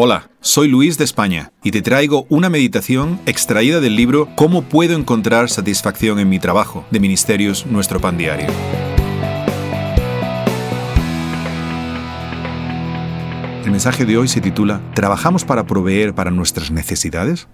Hola, soy Luis de España y te traigo una meditación extraída del libro Cómo puedo encontrar satisfacción en mi trabajo de Ministerios Nuestro Pan Diario. El mensaje de hoy se titula ¿Trabajamos para proveer para nuestras necesidades?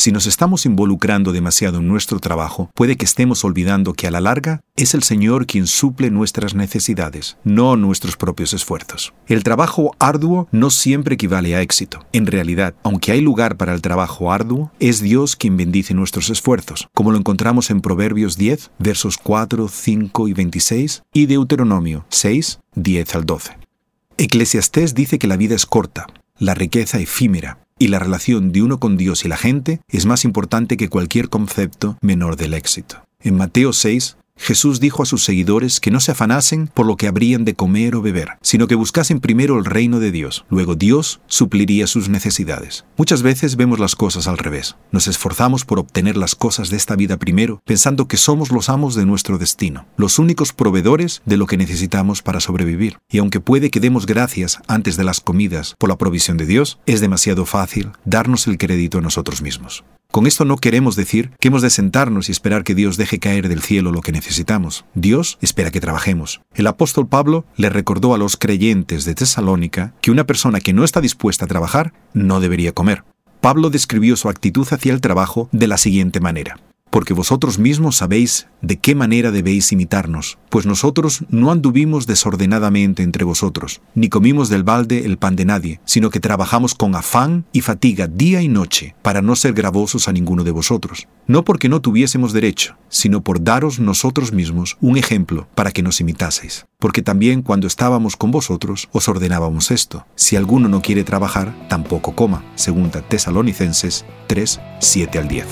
Si nos estamos involucrando demasiado en nuestro trabajo, puede que estemos olvidando que a la larga es el Señor quien suple nuestras necesidades, no nuestros propios esfuerzos. El trabajo arduo no siempre equivale a éxito. En realidad, aunque hay lugar para el trabajo arduo, es Dios quien bendice nuestros esfuerzos, como lo encontramos en Proverbios 10, versos 4, 5 y 26, y Deuteronomio 6, 10 al 12. Eclesiastés dice que la vida es corta, la riqueza efímera, y la relación de uno con Dios y la gente es más importante que cualquier concepto menor del éxito. En Mateo 6, Jesús dijo a sus seguidores que no se afanasen por lo que habrían de comer o beber, sino que buscasen primero el reino de Dios. Luego Dios supliría sus necesidades. Muchas veces vemos las cosas al revés. Nos esforzamos por obtener las cosas de esta vida primero, pensando que somos los amos de nuestro destino, los únicos proveedores de lo que necesitamos para sobrevivir. Y aunque puede que demos gracias antes de las comidas por la provisión de Dios, es demasiado fácil darnos el crédito a nosotros mismos. Con esto no queremos decir que hemos de sentarnos y esperar que Dios deje caer del cielo lo que necesitamos. Dios espera que trabajemos. El apóstol Pablo le recordó a los creyentes de Tesalónica que una persona que no está dispuesta a trabajar no debería comer. Pablo describió su actitud hacia el trabajo de la siguiente manera porque vosotros mismos sabéis de qué manera debéis imitarnos, pues nosotros no anduvimos desordenadamente entre vosotros, ni comimos del balde el pan de nadie, sino que trabajamos con afán y fatiga día y noche, para no ser gravosos a ninguno de vosotros, no porque no tuviésemos derecho, sino por daros nosotros mismos un ejemplo para que nos imitaseis. Porque también cuando estábamos con vosotros os ordenábamos esto, si alguno no quiere trabajar, tampoco coma, segunda Tesalonicenses 3, 7 al 10.